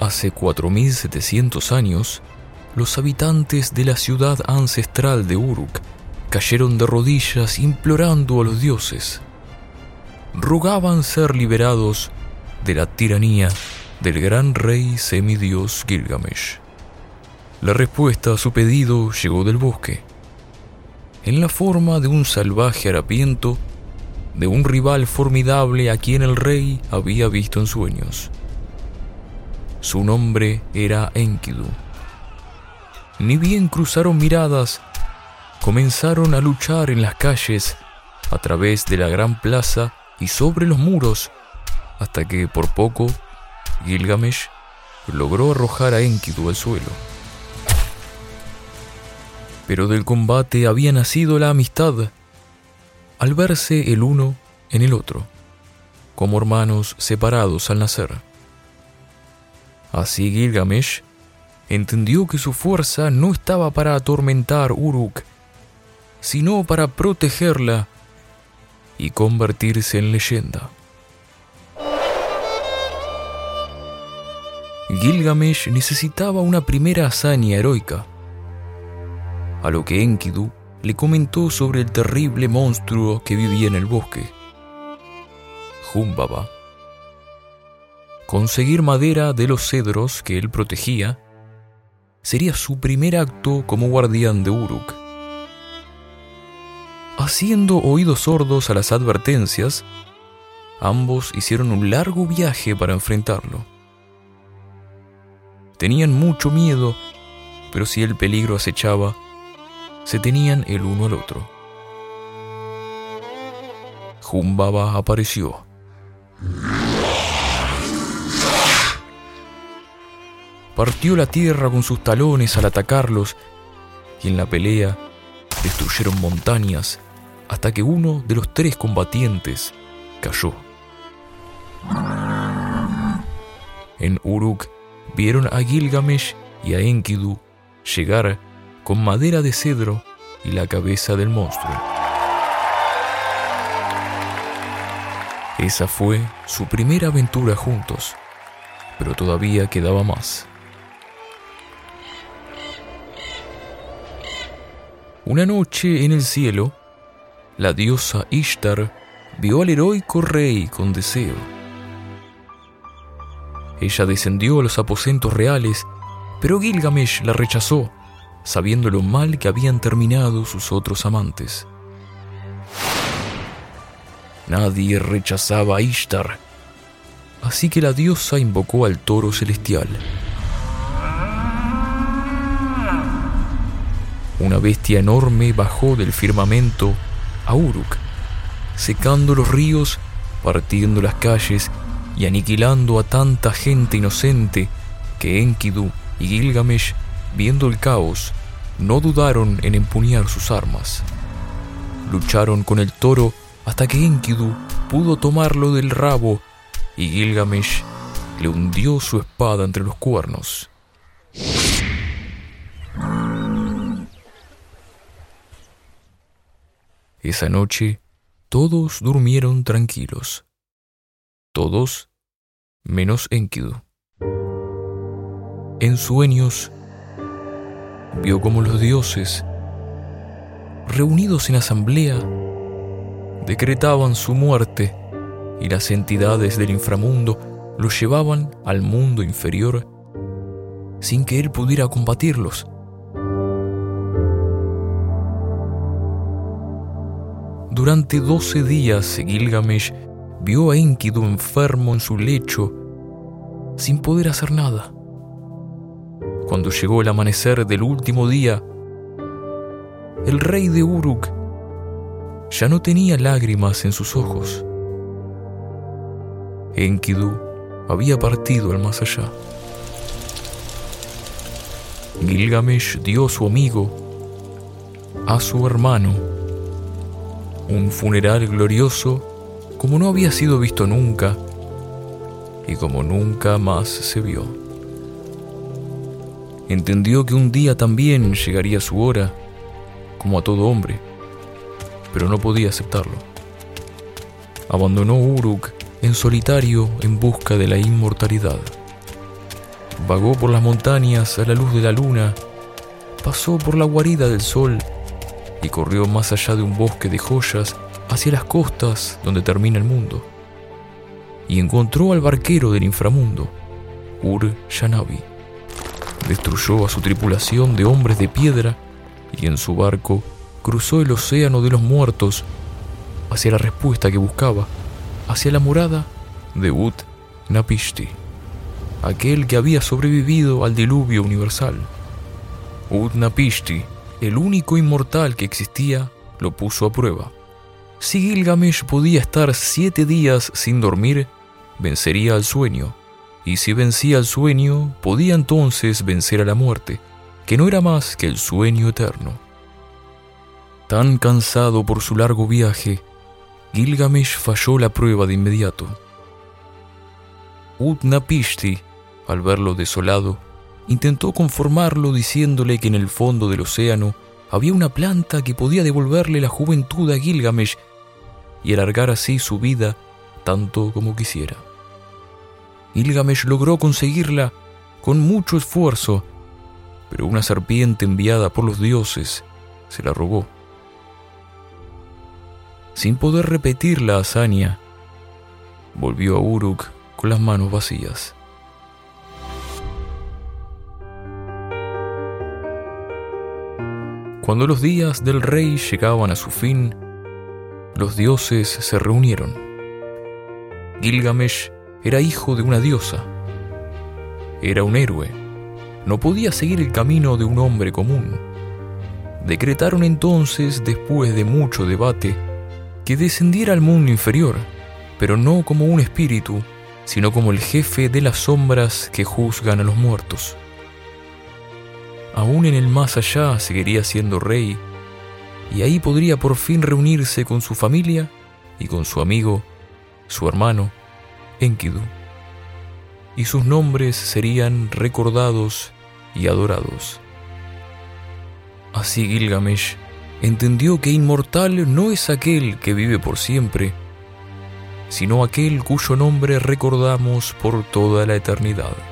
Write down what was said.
Hace 4.700 años, los habitantes de la ciudad ancestral de Uruk cayeron de rodillas implorando a los dioses. Rogaban ser liberados de la tiranía del gran rey semidios Gilgamesh. La respuesta a su pedido llegó del bosque, en la forma de un salvaje harapiento, de un rival formidable a quien el rey había visto en sueños. Su nombre era Enkidu. Ni bien cruzaron miradas, comenzaron a luchar en las calles, a través de la gran plaza y sobre los muros, hasta que por poco Gilgamesh logró arrojar a Enkidu al suelo. Pero del combate había nacido la amistad, al verse el uno en el otro, como hermanos separados al nacer. Así Gilgamesh entendió que su fuerza no estaba para atormentar Uruk, sino para protegerla y convertirse en leyenda. Gilgamesh necesitaba una primera hazaña heroica, a lo que Enkidu le comentó sobre el terrible monstruo que vivía en el bosque. Jumbaba Conseguir madera de los cedros que él protegía sería su primer acto como guardián de Uruk. Haciendo oídos sordos a las advertencias, ambos hicieron un largo viaje para enfrentarlo. Tenían mucho miedo, pero si el peligro acechaba, se tenían el uno al otro. Jumbaba apareció. Partió la tierra con sus talones al atacarlos y en la pelea destruyeron montañas hasta que uno de los tres combatientes cayó. En Uruk vieron a Gilgamesh y a Enkidu llegar con madera de cedro y la cabeza del monstruo. Esa fue su primera aventura juntos, pero todavía quedaba más. Una noche en el cielo, la diosa Ishtar vio al heroico rey con deseo. Ella descendió a los aposentos reales, pero Gilgamesh la rechazó, sabiendo lo mal que habían terminado sus otros amantes. Nadie rechazaba a Ishtar, así que la diosa invocó al toro celestial. Una bestia enorme bajó del firmamento a Uruk, secando los ríos, partiendo las calles y aniquilando a tanta gente inocente que Enkidu y Gilgamesh, viendo el caos, no dudaron en empuñar sus armas. Lucharon con el toro hasta que Enkidu pudo tomarlo del rabo y Gilgamesh le hundió su espada entre los cuernos. Esa noche todos durmieron tranquilos. Todos menos Enkidu. En sueños vio como los dioses, reunidos en asamblea, decretaban su muerte y las entidades del inframundo lo llevaban al mundo inferior sin que él pudiera combatirlos Durante doce días Gilgamesh vio a Enkidu enfermo en su lecho, sin poder hacer nada. Cuando llegó el amanecer del último día, el rey de Uruk ya no tenía lágrimas en sus ojos. Enkidu había partido al más allá. Gilgamesh dio a su amigo, a su hermano, un funeral glorioso como no había sido visto nunca y como nunca más se vio. Entendió que un día también llegaría su hora, como a todo hombre, pero no podía aceptarlo. Abandonó Uruk en solitario en busca de la inmortalidad. vagó por las montañas a la luz de la luna, pasó por la guarida del sol y corrió más allá de un bosque de joyas hacia las costas donde termina el mundo. Y encontró al barquero del inframundo, Ur Yanabi. Destruyó a su tripulación de hombres de piedra y en su barco cruzó el océano de los muertos hacia la respuesta que buscaba, hacia la morada de Ut Napishti, aquel que había sobrevivido al diluvio universal. Ut Napishti, el único inmortal que existía, lo puso a prueba. Si Gilgamesh podía estar siete días sin dormir, vencería al sueño, y si vencía al sueño, podía entonces vencer a la muerte, que no era más que el sueño eterno. Tan cansado por su largo viaje, Gilgamesh falló la prueba de inmediato. Utnapishti, al verlo desolado, intentó conformarlo diciéndole que en el fondo del océano había una planta que podía devolverle la juventud a Gilgamesh y alargar así su vida tanto como quisiera. Gilgamesh logró conseguirla con mucho esfuerzo, pero una serpiente enviada por los dioses se la robó. Sin poder repetir la hazaña, volvió a Uruk con las manos vacías. Cuando los días del rey llegaban a su fin, los dioses se reunieron. Gilgamesh era hijo de una diosa. Era un héroe. No podía seguir el camino de un hombre común. Decretaron entonces, después de mucho debate, que descendiera al mundo inferior, pero no como un espíritu, sino como el jefe de las sombras que juzgan a los muertos aún en el más allá seguiría siendo rey, y ahí podría por fin reunirse con su familia y con su amigo, su hermano, Enkidu. Y sus nombres serían recordados y adorados. Así Gilgamesh entendió que inmortal no es aquel que vive por siempre, sino aquel cuyo nombre recordamos por toda la eternidad.